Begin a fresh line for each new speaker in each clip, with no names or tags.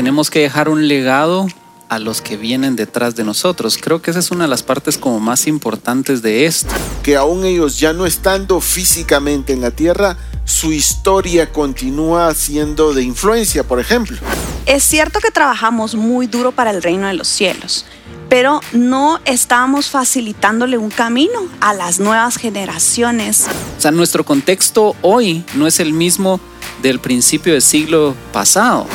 tenemos que dejar un legado a los que vienen detrás de nosotros. Creo que esa es una de las partes como más importantes de esto.
Que aún ellos ya no estando físicamente en la tierra, su historia continúa siendo de influencia, por ejemplo.
Es cierto que trabajamos muy duro para el reino de los cielos, pero no estamos facilitándole un camino a las nuevas generaciones.
O sea, nuestro contexto hoy no es el mismo del principio del siglo pasado.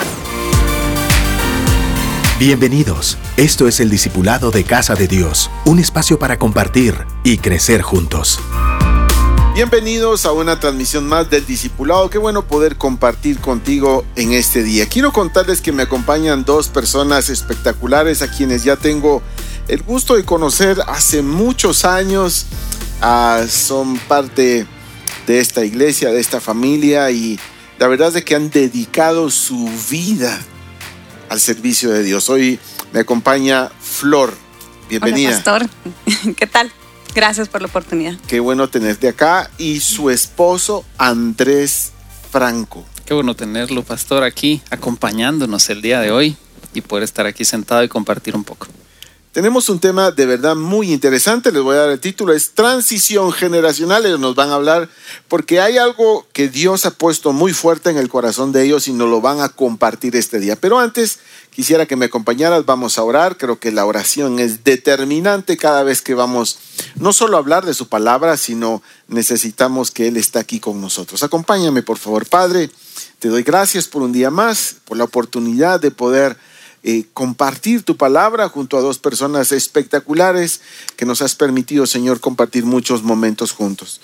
Bienvenidos. Esto es el Discipulado de Casa de Dios, un espacio para compartir y crecer juntos.
Bienvenidos a una transmisión más del Discipulado. Qué bueno poder compartir contigo en este día. Quiero contarles que me acompañan dos personas espectaculares a quienes ya tengo el gusto de conocer hace muchos años. Ah, son parte de esta iglesia, de esta familia y la verdad es que han dedicado su vida al servicio de Dios. Hoy me acompaña Flor. Bienvenida.
Hola, pastor. ¿Qué tal? Gracias por la oportunidad.
Qué bueno tenerte acá. Y su esposo, Andrés Franco.
Qué bueno tenerlo, pastor, aquí acompañándonos el día de hoy y poder estar aquí sentado y compartir un poco.
Tenemos un tema de verdad muy interesante, les voy a dar el título, es transición generacional, ellos nos van a hablar porque hay algo que Dios ha puesto muy fuerte en el corazón de ellos y nos lo van a compartir este día. Pero antes quisiera que me acompañaras, vamos a orar, creo que la oración es determinante cada vez que vamos no solo a hablar de su palabra, sino necesitamos que Él esté aquí con nosotros. Acompáñame por favor, Padre, te doy gracias por un día más, por la oportunidad de poder eh, compartir tu palabra junto a dos personas espectaculares que nos has permitido, Señor, compartir muchos momentos juntos.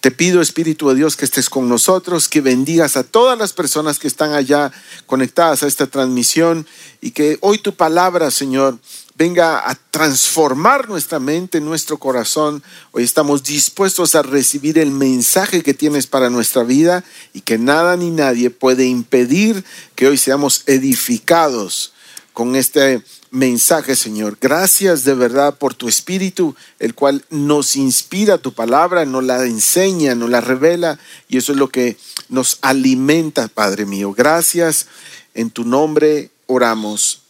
Te pido, Espíritu de Dios, que estés con nosotros, que bendigas a todas las personas que están allá conectadas a esta transmisión y que hoy tu palabra, Señor, venga a transformar nuestra mente, nuestro corazón. Hoy estamos dispuestos a recibir el mensaje que tienes para nuestra vida y que nada ni nadie puede impedir que hoy seamos edificados con este mensaje, Señor. Gracias de verdad por tu Espíritu, el cual nos inspira tu palabra, nos la enseña, nos la revela, y eso es lo que nos alimenta, Padre mío. Gracias. En tu nombre oramos.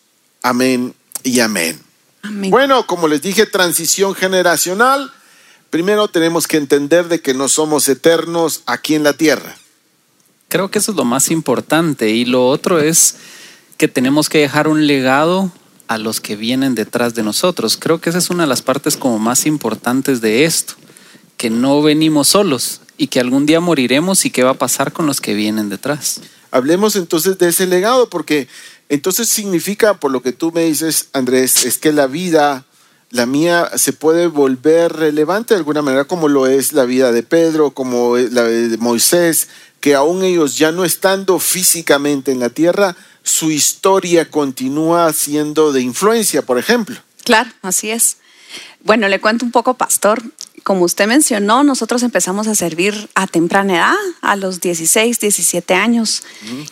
Amén y amén. amén. Bueno, como les dije, transición generacional. Primero tenemos que entender de que no somos eternos aquí en la tierra.
Creo que eso es lo más importante. Y lo otro es que tenemos que dejar un legado a los que vienen detrás de nosotros. Creo que esa es una de las partes como más importantes de esto, que no venimos solos y que algún día moriremos y qué va a pasar con los que vienen detrás.
Hablemos entonces de ese legado, porque entonces significa, por lo que tú me dices, Andrés, es que la vida, la mía, se puede volver relevante de alguna manera, como lo es la vida de Pedro, como la de Moisés, que aún ellos ya no estando físicamente en la tierra, su historia continúa siendo de influencia, por ejemplo.
Claro, así es. Bueno, le cuento un poco, pastor. Como usted mencionó, nosotros empezamos a servir a temprana edad, a los 16, 17 años.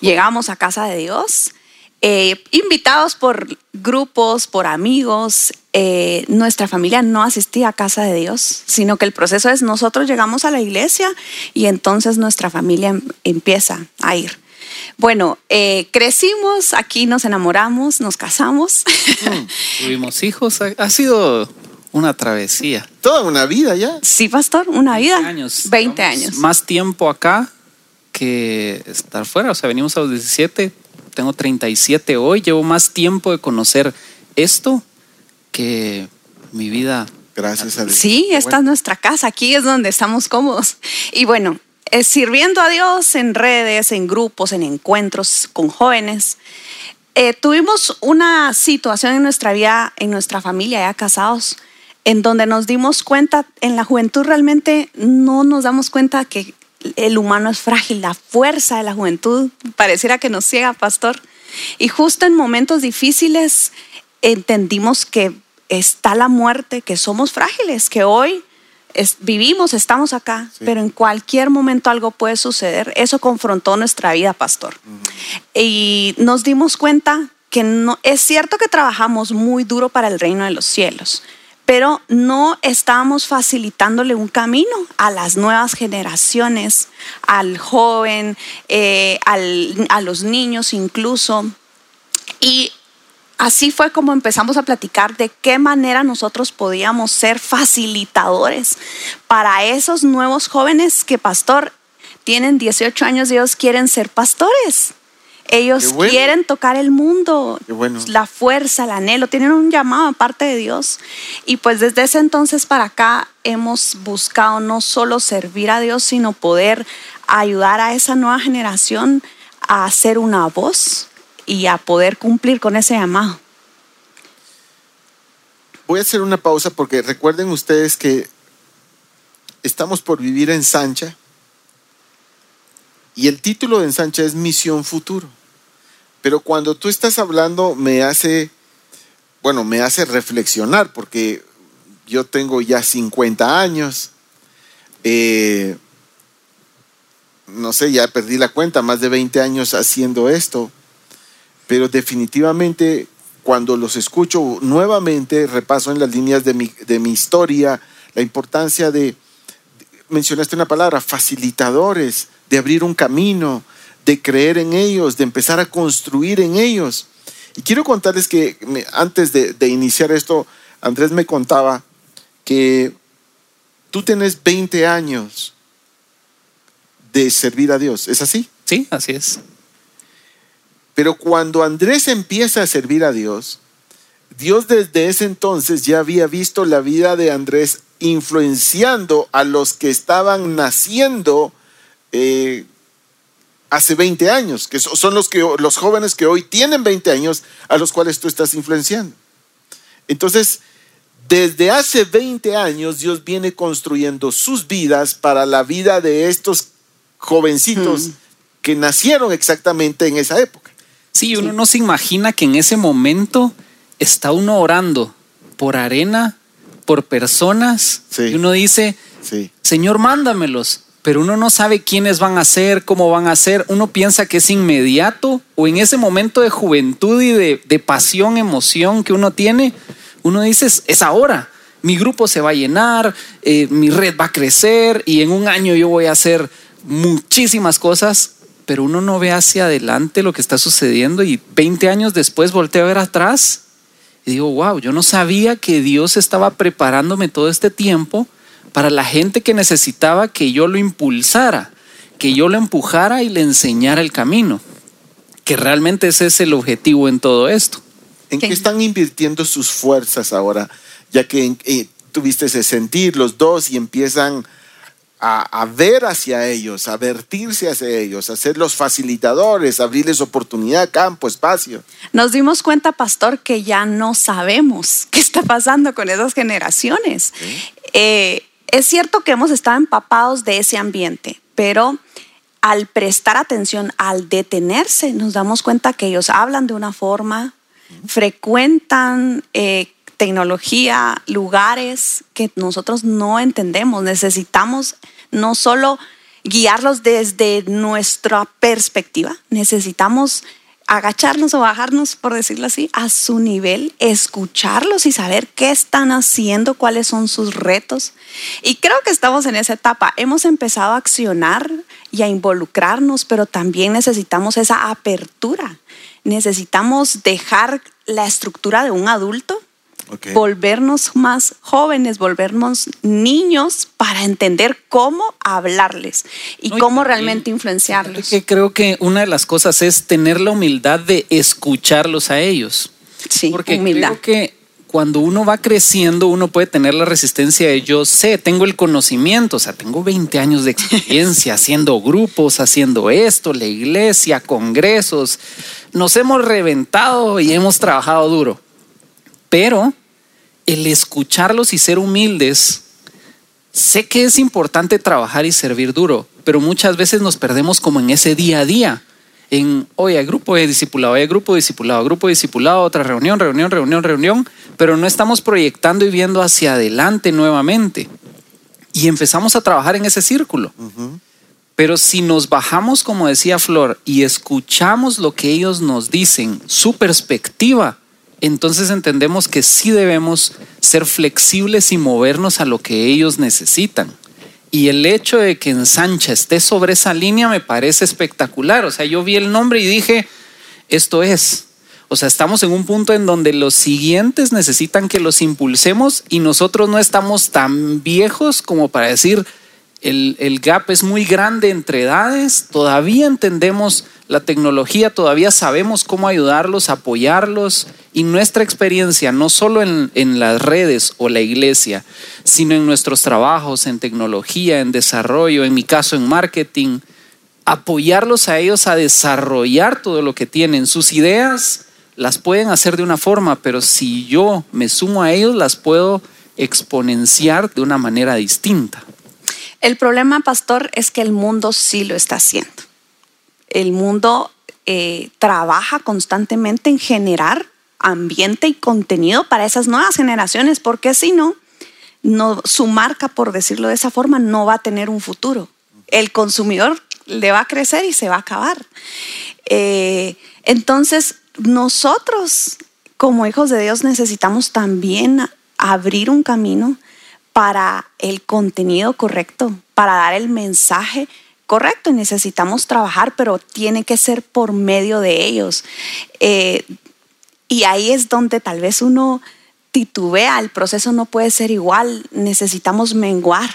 Llegamos a casa de Dios, eh, invitados por grupos, por amigos. Eh, nuestra familia no asistía a casa de Dios, sino que el proceso es nosotros llegamos a la iglesia y entonces nuestra familia em, empieza a ir. Bueno, eh, crecimos, aquí nos enamoramos, nos casamos.
Mm, tuvimos hijos, ha, sido una travesía.
Toda una vida ya.
Sí, pastor, una vida. 20 años. 20 años.
Más tiempo acá que estar fuera. O sea, venimos a los 17, tengo 37 hoy, llevo más tiempo de conocer esto que mi vida.
Gracias a Dios.
Sí, esta es nuestra casa, aquí es donde estamos cómodos. Y bueno, sirviendo a Dios en redes, en grupos, en encuentros con jóvenes. Eh, tuvimos una situación en nuestra vida, en nuestra familia, ya casados, en donde nos dimos cuenta, en la juventud realmente no nos damos cuenta que el humano es frágil, la fuerza de la juventud pareciera que nos ciega, pastor. Y justo en momentos difíciles entendimos que está la muerte, que somos frágiles, que hoy vivimos, estamos acá, pero en cualquier momento algo puede suceder. Eso confrontó nuestra vida, pastor. Y nos dimos cuenta que no, es cierto que trabajamos muy duro para el reino de los cielos, pero no estábamos facilitándole un camino a las nuevas generaciones, al joven, eh, a los niños incluso. Y así fue como empezamos a platicar de qué manera nosotros podíamos ser facilitadores para esos nuevos jóvenes que, pastor, tienen 18 años y ellos quieren ser pastores. Ellos
bueno.
quieren tocar el mundo,
bueno.
la fuerza, el anhelo, tienen un llamado aparte de Dios. Y pues desde ese entonces para acá hemos buscado no solo servir a Dios, sino poder ayudar a esa nueva generación a ser una voz y a poder cumplir con ese llamado.
Voy a hacer una pausa porque recuerden ustedes que estamos por vivir en Sancha y el título de Ensancha es Misión Futuro. Pero cuando tú estás hablando me hace, bueno, me hace reflexionar porque yo tengo ya 50 años. eh, no sé, ya perdí la cuenta, más de 20 años haciendo esto. Pero definitivamente cuando los escucho nuevamente, repaso en las líneas de mi, de mi historia, la importancia de, mencionaste una palabra, facilitadores, de abrir un camino, de creer en ellos, de empezar a construir en ellos. Y quiero contarles que antes de, de iniciar esto, Andrés me contaba que tú tienes 20 años de servir a Dios. ¿Es así?
Sí, así es.
Pero cuando Andrés empieza a servir a Dios, Dios desde ese entonces ya había visto la vida de Andrés influenciando a los que estaban naciendo eh, hace 20 años, que so- son los, que, los jóvenes que hoy tienen 20 años a los cuales tú estás influenciando. Entonces, desde hace 20 años Dios viene construyendo sus vidas para la vida de estos jovencitos
Mm.
que nacieron exactamente en esa época.
Sí, uno no se imagina que en ese momento está uno orando por arena, por personas,
Sí.
y uno dice,
Sí.
Señor, mándamelos, pero uno no sabe quiénes van a ser, cómo van a ser, uno piensa que es inmediato o en ese momento de juventud y de, de pasión, emoción que uno tiene, uno dice, "Es- es ahora, mi grupo se va a llenar, eh, mi red va a crecer y en un año yo voy a hacer muchísimas cosas, pero uno no ve hacia adelante lo que está sucediendo y 20 años después volteo a ver atrás y digo, wow, yo no sabía que Dios estaba preparándome todo este tiempo para la gente que necesitaba que yo lo impulsara, que yo lo empujara y le enseñara el camino. Que realmente ese es el objetivo en todo esto.
¿En qué están invirtiendo sus fuerzas ahora? Ya que eh, tuviste ese sentir los dos y empiezan a, a ver hacia ellos, a vertirse hacia ellos, a ser los facilitadores, abrirles oportunidad, campo, espacio.
Nos dimos cuenta, pastor, que ya no sabemos qué está pasando con esas generaciones. Eh, es cierto que hemos estado empapados de ese ambiente, pero al prestar atención, al detenerse, nos damos cuenta que ellos hablan de una forma, frecuentan eh, tecnología, lugares que nosotros no entendemos. Necesitamos no solo guiarlos desde nuestra perspectiva, necesitamos agacharnos o bajarnos, por decirlo así, a su nivel, escucharlos y saber qué están haciendo, cuáles son sus retos. Y creo que estamos en esa etapa. Hemos empezado a accionar y a involucrarnos, pero también necesitamos esa apertura. Necesitamos dejar la estructura de un adulto Volvernos más jóvenes, volvernos niños para entender cómo hablarles y cómo realmente influenciarlos.
Que creo que una de las cosas es tener la humildad de escucharlos a ellos.
Sí,
Porque
humildad.
creo que cuando uno va creciendo, uno puede tener la resistencia de yo sé, tengo el conocimiento, o sea, tengo 20 años de experiencia haciendo grupos, haciendo esto, la iglesia, congresos. Nos hemos reventado y hemos trabajado duro. Pero el escucharlos y ser humildes, sé que es importante trabajar y servir duro, pero muchas veces nos perdemos como en ese día a día. En, oye, hay grupo de discipulado, hay grupo de discipulado, grupo de discipulado, otra reunión, reunión, reunión, reunión, pero no estamos proyectando y viendo hacia adelante nuevamente. Y empezamos a trabajar en ese círculo. Pero si nos bajamos, como decía Flor, y escuchamos lo que ellos nos dicen, su perspectiva, entonces entendemos que sí debemos ser flexibles y movernos a lo que ellos necesitan. Y el hecho de que en Sancha esté sobre esa línea me parece espectacular. O sea, yo vi el nombre y dije, esto es. O sea, estamos en un punto en donde los siguientes necesitan que los impulsemos y nosotros no estamos tan viejos como para decir, el, el gap es muy grande entre edades, todavía entendemos la tecnología, todavía sabemos cómo ayudarlos, apoyarlos y nuestra experiencia, no solo en, en, las redes o la iglesia, sino en nuestros trabajos, en tecnología, en desarrollo, en mi caso en marketing, apoyarlos a ellos a desarrollar todo lo que tienen, sus ideas las pueden hacer de una forma, pero si yo me sumo a ellos, las puedo exponenciar de una manera distinta.
El problema, pastor, es que el mundo sí lo está haciendo. El mundo eh, trabaja constantemente en generar ambiente y contenido para esas nuevas generaciones, porque si no, su marca, por decirlo de esa forma, no va a tener un futuro. El consumidor le va a crecer y se va a acabar. Eh, entonces, nosotros como hijos de Dios necesitamos también abrir un camino para el contenido correcto, para dar el mensaje correcto. Y necesitamos trabajar, pero tiene que ser por medio de ellos. Eh, y ahí es donde tal vez uno titubea, el proceso no puede ser igual, necesitamos menguar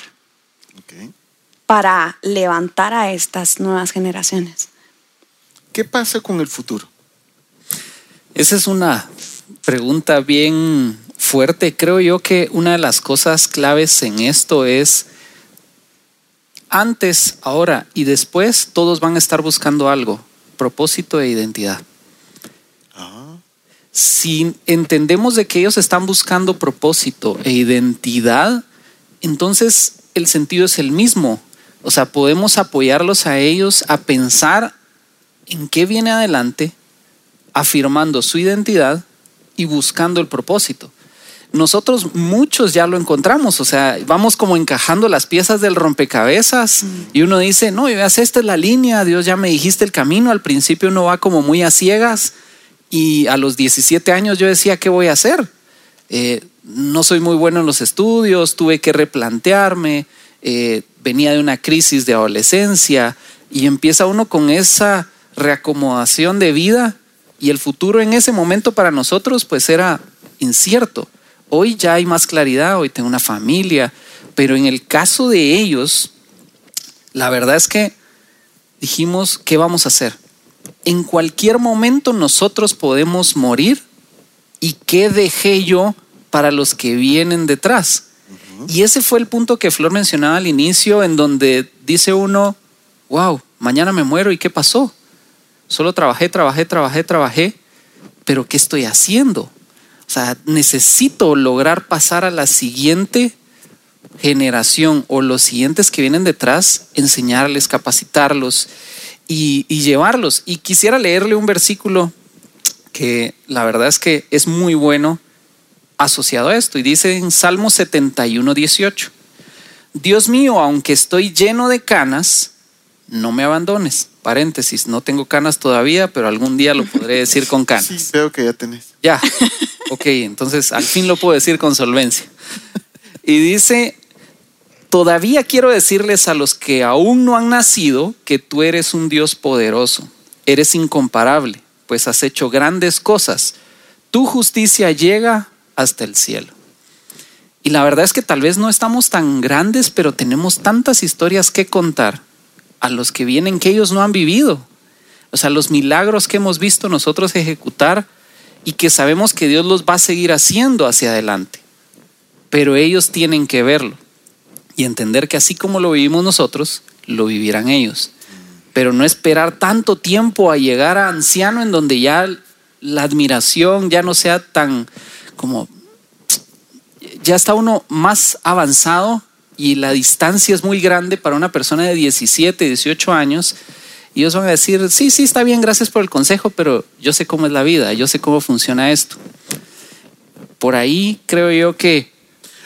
para levantar a estas nuevas generaciones.
¿Qué pasa con el futuro?
Esa es una pregunta bien fuerte. Creo yo que una de las cosas claves en esto es antes, ahora y después todos van a estar buscando algo, propósito e identidad. Ah. Si entendemos de que ellos están buscando propósito e identidad, entonces el sentido es el mismo. O sea, podemos apoyarlos a ellos a pensar en qué viene adelante, afirmando su identidad y buscando el propósito. Nosotros muchos ya lo encontramos, o sea, vamos como encajando las piezas del rompecabezas mm. y uno dice, no, ya esta es la línea, Dios ya me dijiste el camino, al principio uno va como muy a ciegas y a los 17 años yo decía, ¿qué voy a hacer? Eh, no soy muy bueno en los estudios, tuve que replantearme, eh, venía de una crisis de adolescencia y empieza uno con esa reacomodación de vida y el futuro en ese momento para nosotros pues era incierto. Hoy ya hay más claridad, hoy tengo una familia, pero en el caso de ellos, la verdad es que dijimos, ¿qué vamos a hacer? En cualquier momento nosotros podemos morir y ¿qué dejé yo para los que vienen detrás? Y ese fue el punto que Flor mencionaba al inicio, en donde dice uno, wow, mañana me muero y ¿qué pasó? Solo trabajé, trabajé, trabajé, trabajé, pero ¿qué estoy haciendo? O sea, necesito lograr pasar a la siguiente generación o los siguientes que vienen detrás, enseñarles, capacitarlos y, y llevarlos. Y quisiera leerle un versículo que la verdad es que es muy bueno asociado a esto. Y dice en Salmo 71, 18, Dios mío, aunque estoy lleno de canas, no me abandones. Paréntesis, no tengo canas todavía, pero algún día lo podré decir con canas.
Sí, veo que ya tenés.
Ya, ok, entonces al fin lo puedo decir con solvencia. Y dice, todavía quiero decirles a los que aún no han nacido que tú eres un Dios poderoso, eres incomparable, pues has hecho grandes cosas. Tu justicia llega hasta el cielo. Y la verdad es que tal vez no estamos tan grandes, pero tenemos tantas historias que contar a los que vienen que ellos no han vivido. O sea, los milagros que hemos visto nosotros ejecutar y que sabemos que Dios los va a seguir haciendo hacia adelante. Pero ellos tienen que verlo y entender que así como lo vivimos nosotros, lo vivirán ellos. Pero no esperar tanto tiempo a llegar a anciano en donde ya la admiración ya no sea tan como, ya está uno más avanzado y la distancia es muy grande para una persona de 17, 18 años, y ellos van a decir, sí, sí, está bien, gracias por el consejo, pero yo sé cómo es la vida, yo sé cómo funciona esto. Por ahí creo yo que...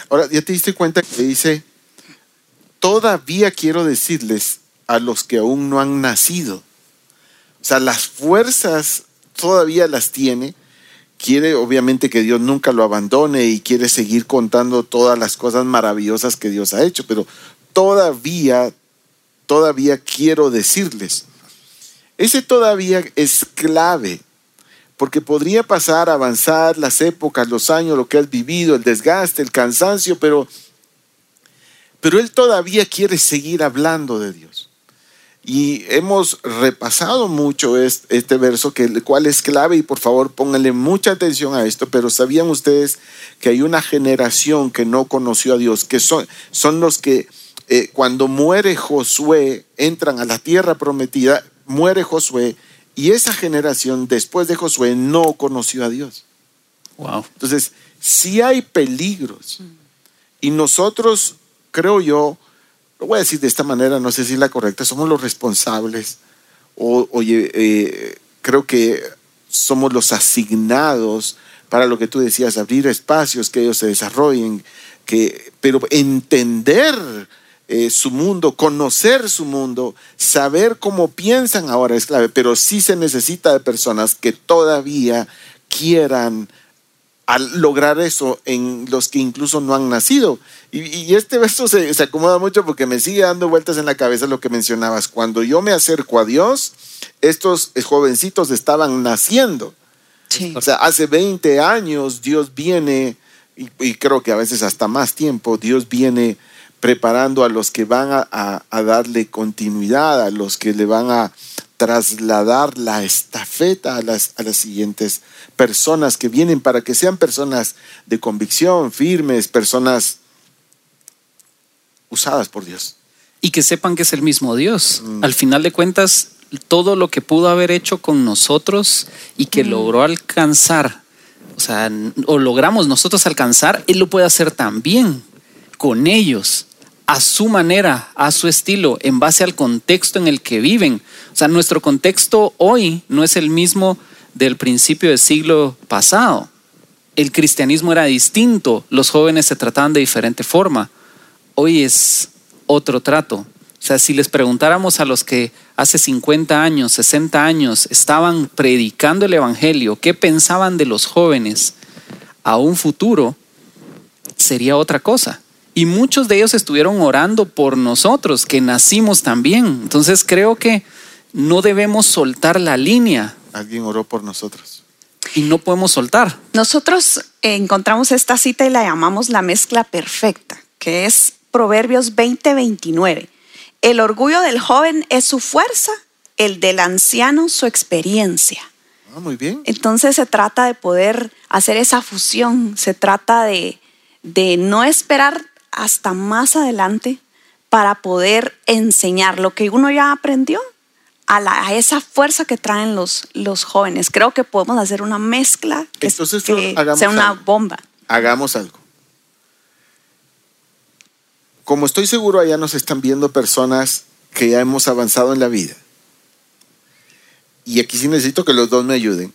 Ahora, ya te diste cuenta que dice, todavía quiero decirles a los que aún no han nacido. O sea, las fuerzas todavía las tiene, quiere obviamente que Dios nunca lo abandone y quiere seguir contando todas las cosas maravillosas que Dios ha hecho, pero todavía, todavía quiero decirles, ese todavía es clave, porque podría pasar, avanzar las épocas, los años, lo que has vivido, el desgaste, el cansancio, pero, pero Él todavía quiere seguir hablando de Dios. Y hemos repasado mucho este, verso, que, el cual es clave, y por favor pónganle mucha atención a esto, pero ¿sabían ustedes que hay una generación que no conoció a Dios, que son, son los que eh, cuando muere Josué, entran a la tierra prometida, muere Josué, y esa generación después de Josué no conoció a Dios.
Wow.
Entonces, si hay peligros, y nosotros, creo yo, lo voy a decir de esta manera, no sé si es la correcta, somos los responsables, o, oye, eh, creo que somos los asignados para lo que tú decías, abrir espacios, que ellos se desarrollen, que, pero entender eh, su mundo, conocer su mundo, saber cómo piensan ahora es clave, pero sí se necesita de personas que todavía quieran lograr eso en los que incluso no han nacido. Y, este verso se, se, acomoda mucho porque me sigue dando vueltas en la cabeza lo que mencionabas. Cuando yo me acerco a Dios, estos jovencitos estaban naciendo. O sea, hace 20 años Dios viene, y, y creo que a veces hasta más tiempo, Dios viene preparando a los que van a, darle continuidad, a los que le van a trasladar la estafeta a las, a las siguientes personas que vienen para que sean personas de convicción, firmes, personas usadas por Dios.
Y que sepan que es el mismo Dios.
Mm.
Al final de cuentas, todo lo que pudo haber hecho con nosotros y que
Mm.
logró alcanzar, o sea, o logramos nosotros alcanzar, Él lo puede hacer también con ellos a su manera, a su estilo, en base al contexto en el que viven. O sea, nuestro contexto hoy no es el mismo del principio del siglo pasado. El cristianismo era distinto, los jóvenes se trataban de diferente forma. Hoy es otro trato. O sea, si les preguntáramos a los que hace 50 años, 60 años estaban predicando el Evangelio, qué pensaban de los jóvenes a un futuro, sería otra cosa. Y muchos de ellos estuvieron orando por nosotros, que nacimos también. Entonces creo que no debemos soltar la línea
Alguien oró por nosotros.
y no podemos soltar.
Nosotros encontramos esta cita y la llamamos la mezcla perfecta, que es Proverbios 20:29. El orgullo del joven es su fuerza, el del anciano su experiencia.
Ah, muy bien.
Entonces se trata de poder hacer esa fusión, se trata de, de no esperar hasta más adelante para poder enseñar lo que uno ya aprendió a, la- a esa fuerza que traen los, los jóvenes. Creo que podemos hacer una mezcla que,
Entonces,
que
hagamos
sea una
algo.
bomba.
Hagamos algo. Como estoy seguro, allá nos están viendo personas que ya hemos avanzado en la vida. Y aquí sí necesito que los dos me ayuden.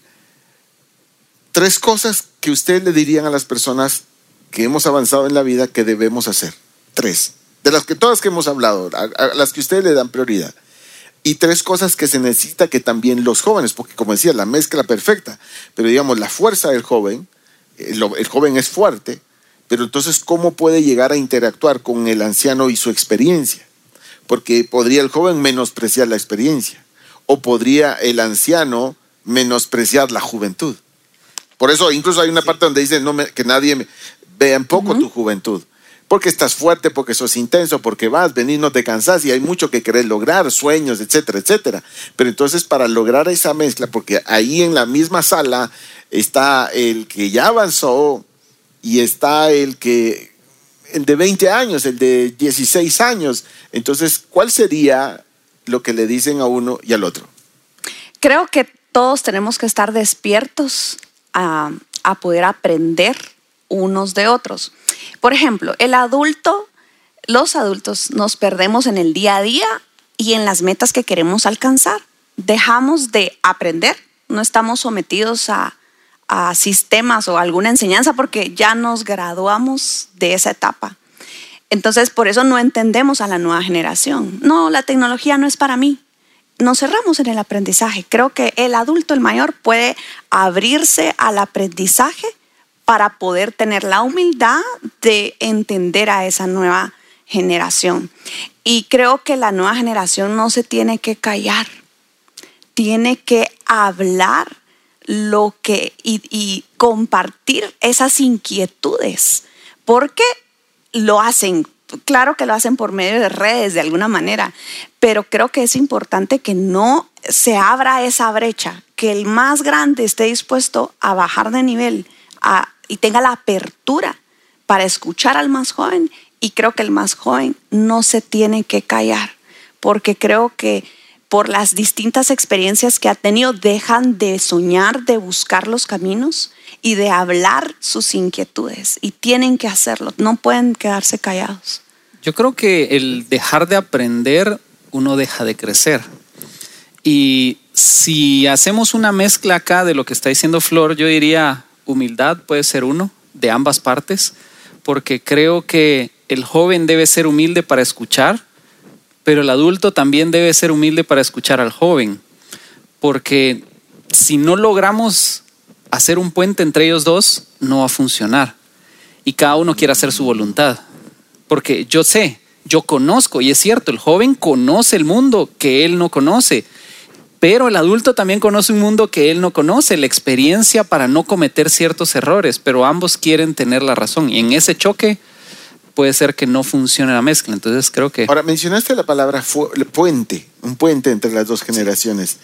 Tres cosas que ustedes le dirían a las personas que hemos avanzado en la vida que debemos hacer. Tres. De las que todas que hemos hablado, a, a las que ustedes le dan prioridad. Y tres cosas que se necesita que también los jóvenes, porque como decía, la mezcla perfecta, pero digamos, la fuerza del joven, el, el joven es fuerte, pero entonces, ¿cómo puede llegar a interactuar con el anciano y su experiencia? Porque podría el joven menospreciar la experiencia, o podría el anciano menospreciar la juventud. Por eso incluso hay una parte donde dice no me- que nadie me- vea en poco tu juventud. Porque estás fuerte, porque sos intenso, porque vas, venís, no te cansás y hay mucho que querés lograr, sueños, etcétera, etcétera. Pero entonces para lograr esa mezcla, porque ahí en la misma sala está el que ya avanzó y está el que, el de 20 años, el de 16 años. Entonces, ¿cuál sería lo que le dicen a uno y al otro?
Creo que todos tenemos que estar despiertos a, a poder aprender unos de otros. Por ejemplo, el adulto, los adultos nos perdemos en el día a día y en las metas que queremos alcanzar. Dejamos de aprender, no estamos sometidos a, a sistemas o alguna enseñanza porque ya nos graduamos de esa etapa. Entonces, por eso no entendemos a la nueva generación. No, la tecnología no es para mí. Nos cerramos en el aprendizaje. Creo que el adulto, el mayor, puede abrirse al aprendizaje para poder tener la humildad de entender a esa nueva generación. Y creo que la nueva generación no se tiene que callar, tiene que hablar lo que y, y compartir esas inquietudes, porque lo hacen claro que lo hacen por medio de redes de alguna manera, pero creo que es importante que no se abra esa brecha, que el más grande esté dispuesto a bajar de nivel y tenga la apertura para escuchar al más joven y creo que el más joven no se tiene que callar, porque creo que por las distintas experiencias que ha tenido dejan de soñar, de buscar los caminos y de hablar sus inquietudes y tienen que hacerlo, no pueden quedarse callados.
Yo creo que el dejar de aprender, uno deja de crecer. Y si hacemos una mezcla acá de lo que está diciendo Flor, yo diría humildad puede ser uno de ambas partes, porque creo que el joven debe ser humilde para escuchar, pero el adulto también debe ser humilde para escuchar al joven, porque si no logramos hacer un puente entre ellos dos, no va a funcionar. Y cada uno quiere hacer su voluntad. Porque yo sé, yo conozco, y es cierto, el joven conoce el mundo que él no conoce, pero el adulto también conoce un mundo que él no conoce, la experiencia para no cometer ciertos errores, pero ambos quieren tener la razón. Y en ese choque puede ser que no funcione la mezcla. Entonces creo que...
Ahora, mencionaste la palabra puente, un puente entre las dos generaciones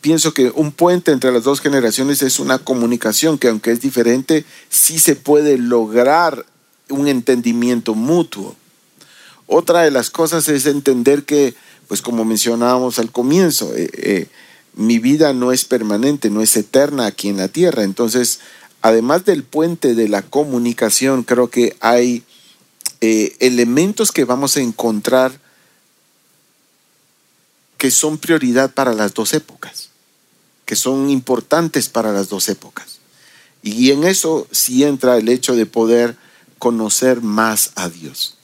pienso que un puente entre las dos generaciones es una comunicación que aunque es diferente, sí se puede lograr un entendimiento mutuo. Otra de las cosas es entender que, pues como mencionábamos al comienzo, eh, eh, mi vida no es permanente, no es eterna aquí en la tierra. Entonces, además del puente de la comunicación, creo que hay eh, elementos que vamos a encontrar que son prioridad para las dos épocas que son importantes para las dos épocas. Y en eso sí entra el hecho de poder conocer más a Dios.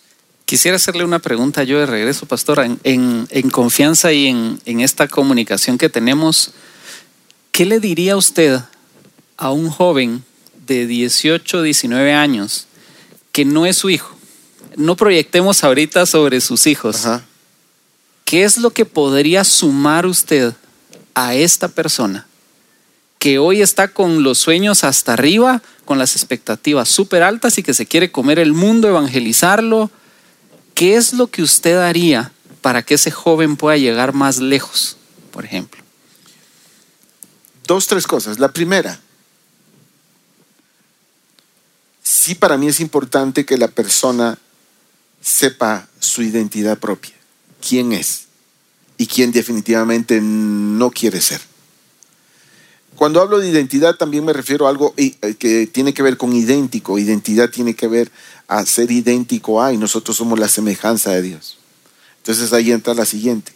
Quisiera hacerle una pregunta yo de regreso, pastora, en, confianza y en, en esta comunicación que tenemos. ¿Qué le diría usted a un joven de 18, 19 años que no es su hijo? No proyectemos ahorita sobre sus hijos. ¿Qué es lo que podría sumar usted a esta persona que hoy está con los sueños hasta arriba, con las expectativas súper altas y que se quiere comer el mundo, evangelizarlo, ¿qué es lo que usted haría para que ese joven pueda llegar más lejos, por ejemplo?
Dos, tres cosas. La primera, sí para mí es importante que la persona sepa su identidad propia, quién es y quien definitivamente no quiere ser. Cuando hablo de identidad también me refiero a algo eh, que tiene que ver con idéntico. Identidad tiene que ver a ser idéntico a y nosotros somos la semejanza de Dios. Entonces ahí entra la siguiente,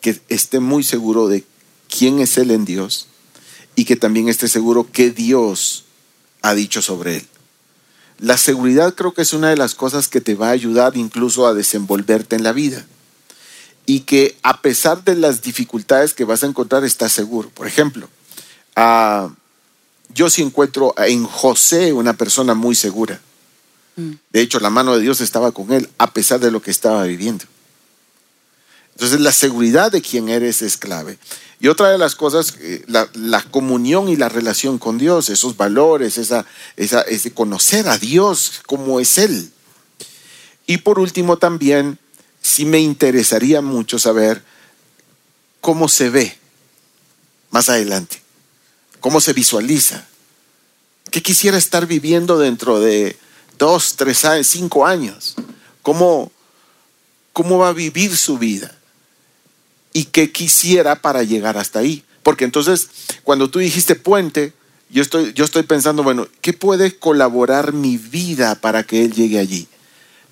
que esté muy seguro de quién es Él en Dios y que también esté seguro qué Dios ha dicho sobre Él. La seguridad creo que es una de las cosas que te va a ayudar incluso a desenvolverte en la vida y que a pesar de las dificultades que vas a encontrar, estás seguro. Por ejemplo, ah, yo sí encuentro en José una persona muy segura. Mm. De hecho, la mano de Dios estaba con él a pesar de lo que estaba viviendo. Entonces, la seguridad de quien eres es clave. Y otra de las cosas, eh, la, comunión y la relación con Dios, esos valores, esa, esa, ese conocer a Dios como es Él. Y por último también sí me interesaría mucho saber cómo se ve más adelante, cómo se visualiza, qué quisiera estar viviendo dentro de dos, tres, cinco años, cómo, cómo va a vivir su vida y qué quisiera para llegar hasta ahí. Porque entonces, cuando tú dijiste puente, yo estoy, yo estoy pensando, bueno, ¿qué puede colaborar mi vida para que él llegue allí?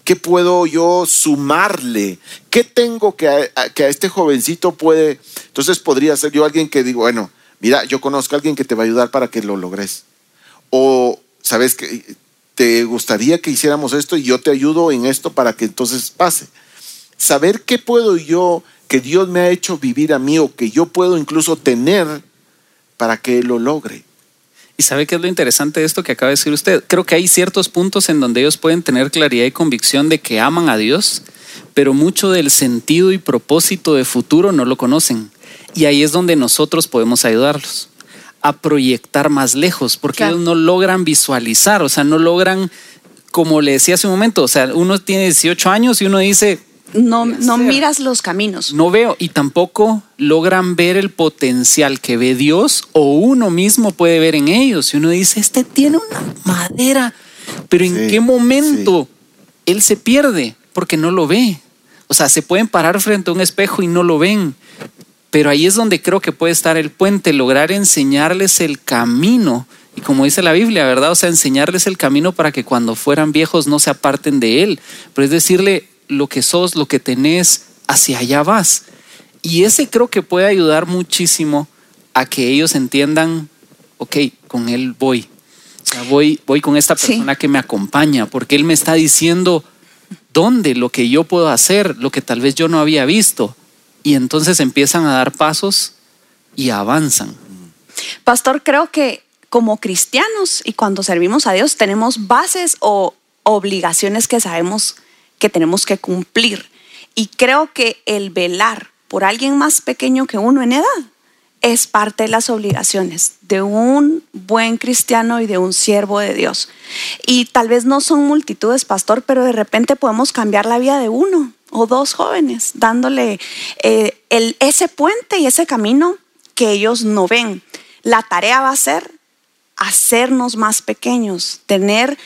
¿Qué puedo yo sumarle? ¿Qué tengo que a, que a este jovencito puede? Entonces podría ser yo alguien que digo, bueno, mira, yo conozco a alguien que te va a ayudar para que lo logres. O, ¿sabes que Te gustaría que hiciéramos esto y yo te ayudo en esto para que entonces pase. Saber qué puedo yo, que Dios me ha hecho vivir a mí o que yo puedo incluso tener para que lo logre.
¿Y sabe qué es lo interesante de esto que acaba de decir usted? Creo que hay ciertos puntos en donde ellos pueden tener claridad y convicción de que aman a Dios, pero mucho del sentido y propósito de futuro no lo conocen. Y ahí es donde nosotros podemos ayudarlos. a proyectar más lejos, porque
Claro.
ellos no logran visualizar, o sea, no logran, como le decía hace un momento, o sea, uno tiene 18 años y uno dice,
No, no miras los caminos.
no veo, y tampoco logran ver el potencial que ve Dios o uno mismo puede ver en ellos. Y uno dice, este tiene una madera, pero ¿en
Sí,
qué momento él se pierde? Porque no lo ve. O sea, se pueden parar frente a un espejo y no lo ven. Pero ahí es donde creo que puede estar el puente, lograr enseñarles el camino. Y como dice la Biblia, ¿verdad? O sea, enseñarles el camino para que cuando fueran viejos no se aparten de él. Pero es decirle lo que sos, lo que tenés, hacia allá vas. Y ese creo que puede ayudar muchísimo a que ellos entiendan, ok, con él voy. O sea, voy, voy con esta
Sí.
persona que me acompaña, porque él me está diciendo dónde, lo que yo puedo hacer, lo que tal vez yo no había visto. Y entonces empiezan a dar pasos y avanzan.
Pastor, creo que como cristianos y cuando servimos a Dios tenemos bases o obligaciones que sabemos que tenemos que cumplir. Y creo que el velar por alguien más pequeño que uno en edad es parte de las obligaciones de un buen cristiano y de un siervo de Dios. Y tal vez no son multitudes, pastor, pero de repente podemos cambiar la vida de uno o dos jóvenes, dándole eh, ese puente y ese camino que ellos no ven. La tarea va a ser hacernos más pequeños, tener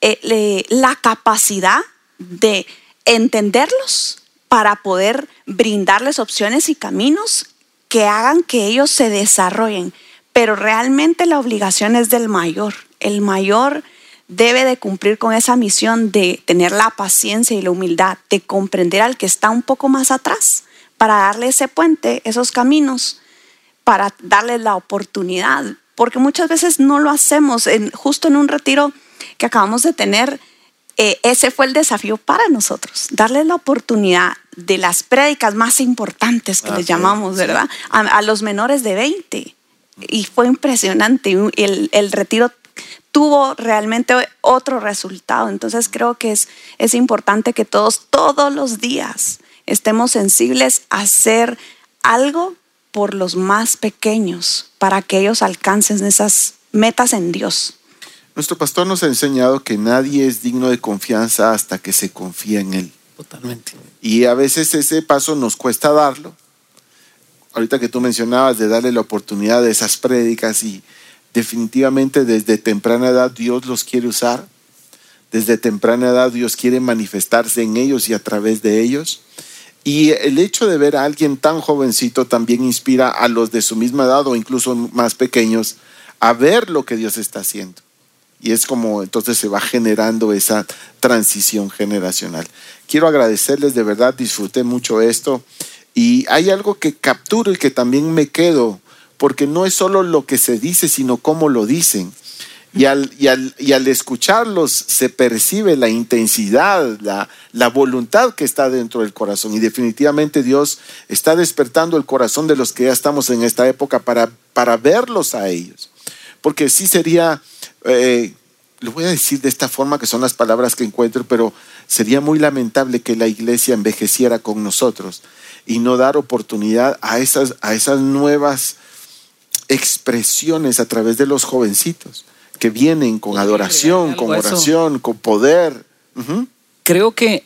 eh, la capacidad de entenderlos para poder brindarles opciones y caminos que hagan que ellos se desarrollen. Pero realmente la obligación es del mayor. El mayor debe de cumplir con esa misión de tener la paciencia y la humildad, de comprender al que está un poco más atrás, para darle ese puente, esos caminos, para darle la oportunidad. Porque muchas veces no lo hacemos. En- justo en un retiro que acabamos de tener, eh, ese fue el desafío para nosotros, darle la oportunidad de las prédicas más importantes que
Ah,
les
sí,
llamamos,
sí.
¿verdad? A, a los menores de 20. Y fue impresionante. El, el retiro tuvo realmente otro resultado. Entonces creo que es, es importante que todos, todos los días, estemos sensibles a hacer algo por los más pequeños para que ellos alcancen esas metas en Dios.
Nuestro pastor nos ha enseñado que nadie es digno de confianza hasta que se confía en él.
Totalmente.
Y a veces ese paso nos cuesta darlo. Ahorita que tú mencionabas de darle la oportunidad de esas prédicas y definitivamente desde temprana edad Dios los quiere usar. Desde temprana edad Dios quiere manifestarse en ellos y a través de ellos. Y el hecho de ver a alguien tan jovencito también inspira a los de su misma edad o incluso más pequeños a ver lo que Dios está haciendo. Y es como entonces se va generando esa transición generacional. Quiero agradecerles, de verdad, disfruté mucho esto. Y hay algo que capturo y que también me quedo, porque no es solo lo que se dice, sino cómo lo dicen. Y al, y al, y al escucharlos se percibe la intensidad, la, la voluntad que está dentro del corazón. Y definitivamente Dios está despertando el corazón de los que ya estamos en esta época para, para verlos a ellos. Porque sí sería, eh, lo voy a decir de esta forma, que son las palabras que encuentro, pero sería muy lamentable que la iglesia envejeciera con nosotros y no dar oportunidad a esas, a esas nuevas expresiones a través de los jovencitos que vienen con adoración, con oración, con poder.
Creo que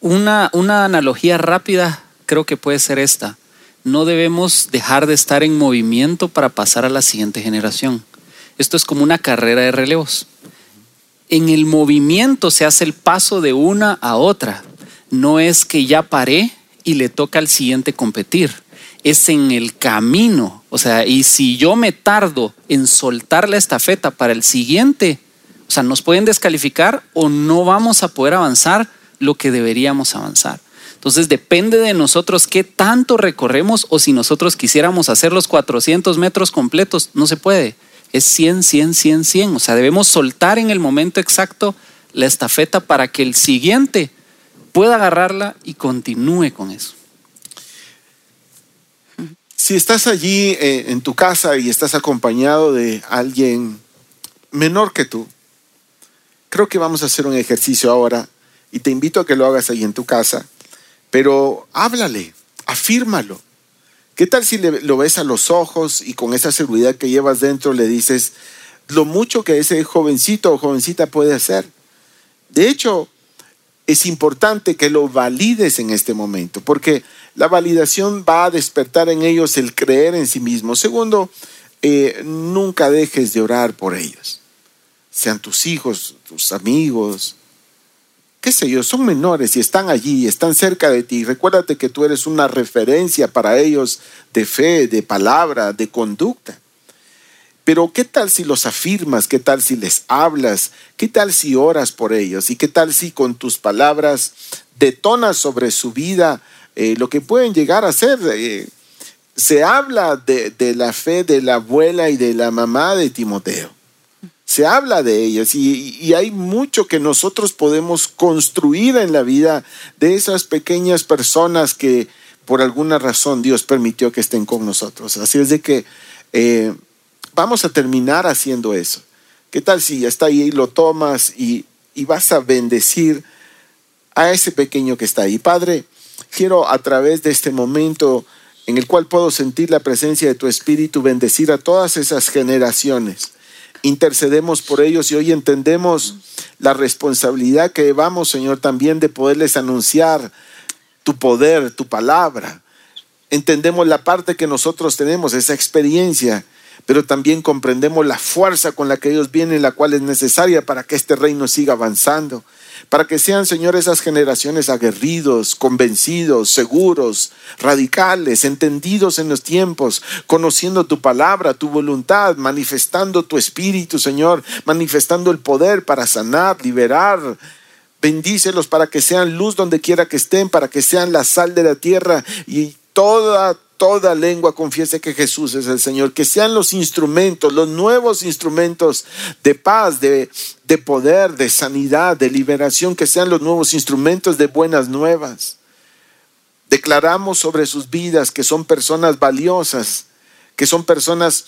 una, una analogía rápida creo que puede ser esta. No debemos dejar de estar en movimiento para pasar a la siguiente generación. Esto es como una carrera de relevos. En el movimiento se hace el paso de una a otra. No es que ya paré y le toca al siguiente competir. Es en el camino. O sea, y si yo me tardo en soltar la estafeta para el siguiente, o sea, nos pueden descalificar o no vamos a poder avanzar lo que deberíamos avanzar. Entonces depende de nosotros qué tanto recorremos o si nosotros quisiéramos hacer los 400 metros completos, no se puede. Es 100, 100, 100, 100. O sea, debemos soltar en el momento exacto la estafeta para que el siguiente pueda agarrarla y continúe con eso.
Si estás allí eh, en tu casa y estás acompañado de alguien menor que tú, creo que vamos a hacer un ejercicio ahora y te invito a que lo hagas ahí en tu casa, pero háblale, afírmalo. ¿Qué tal si le- lo ves a los ojos y con esa seguridad que llevas dentro le dices lo mucho que ese jovencito o jovencita puede hacer? De hecho, es importante que lo valides en este momento, porque la validación va a despertar en ellos el creer en sí mismo. Segundo, eh, nunca dejes de orar por ellos. Sean tus hijos, tus amigos, qué sé yo, son menores y están allí, están cerca de ti. Recuérdate que tú eres una referencia para ellos de fe, de palabra, de conducta. Pero ¿qué tal si los afirmas? ¿Qué tal si les hablas? ¿Qué tal si oras por ellos? ¿Y qué tal si con tus palabras detonas sobre su vida eh, lo que pueden llegar a ser? Eh, se habla de, la fe de la abuela y de la mamá de Timoteo. Se habla de ellas y, y hay mucho que nosotros podemos construir en la vida de esas pequeñas personas que por alguna razón Dios permitió que estén con nosotros. Así es de que eh, vamos a terminar haciendo eso. ¿Qué tal si ya está ahí, lo tomas y, y vas a bendecir a ese pequeño que está ahí? Padre, quiero a través de este momento en el cual puedo sentir la presencia de tu Espíritu, bendecir a todas esas generaciones. Intercedemos por ellos y hoy entendemos la responsabilidad que llevamos, Señor, también de poderles anunciar tu poder, tu palabra. Entendemos la parte que nosotros tenemos, esa experiencia, pero también comprendemos la fuerza con la que ellos vienen, la cual es necesaria para que este reino siga avanzando, para que sean, Señor, esas generaciones aguerridos, convencidos, seguros, radicales, entendidos en los tiempos, conociendo tu palabra, tu voluntad, manifestando tu espíritu, Señor, manifestando el poder para sanar, liberar, Bendícelos para que sean luz donde quiera que estén, para que sean la sal de la tierra y toda, toda lengua confiese que Jesús es el Señor. Que sean los instrumentos, los nuevos instrumentos de paz, de, de poder, de sanidad, de liberación, que sean los nuevos instrumentos de buenas nuevas. Declaramos sobre sus vidas que son personas valiosas, que son personas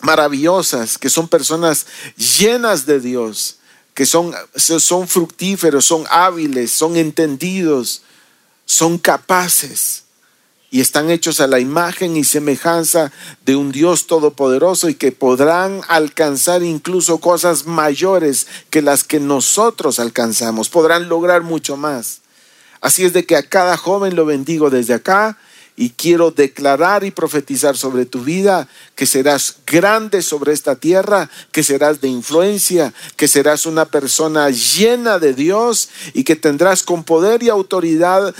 maravillosas, que son personas llenas de Dios que son, son fructíferos, son hábiles, son entendidos, son capaces y están hechos a la imagen y semejanza de un Dios todopoderoso y que podrán alcanzar incluso cosas mayores que las que nosotros alcanzamos, podrán lograr mucho más. Así es de que a cada joven lo bendigo desde acá y quiero declarar y profetizar sobre tu vida que serás grande sobre esta tierra, que serás de influencia, que serás una persona llena de Dios y que tendrás con poder y autoridad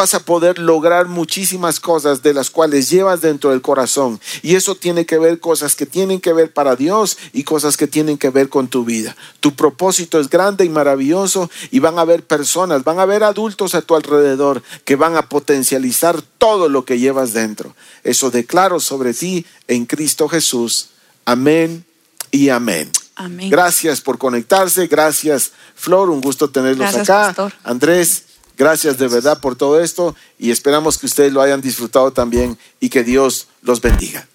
vas a poder lograr muchísimas cosas de las cuales llevas dentro del corazón. Y eso tiene que ver cosas que tienen que ver para Dios y cosas que tienen que ver con tu vida. Tu propósito es grande y maravilloso y van a haber personas, van a haber adultos a tu alrededor que van a potencializar todo lo que llevas dentro. Eso declaro sobre ti en Cristo Jesús. Amén y amén.
Amén.
Gracias por conectarse. Gracias, Flor. Un gusto tenerlos
Gracias,
acá.
pastor.
Andrés, gracias de verdad por todo esto y esperamos que ustedes lo hayan disfrutado también y que Dios los bendiga.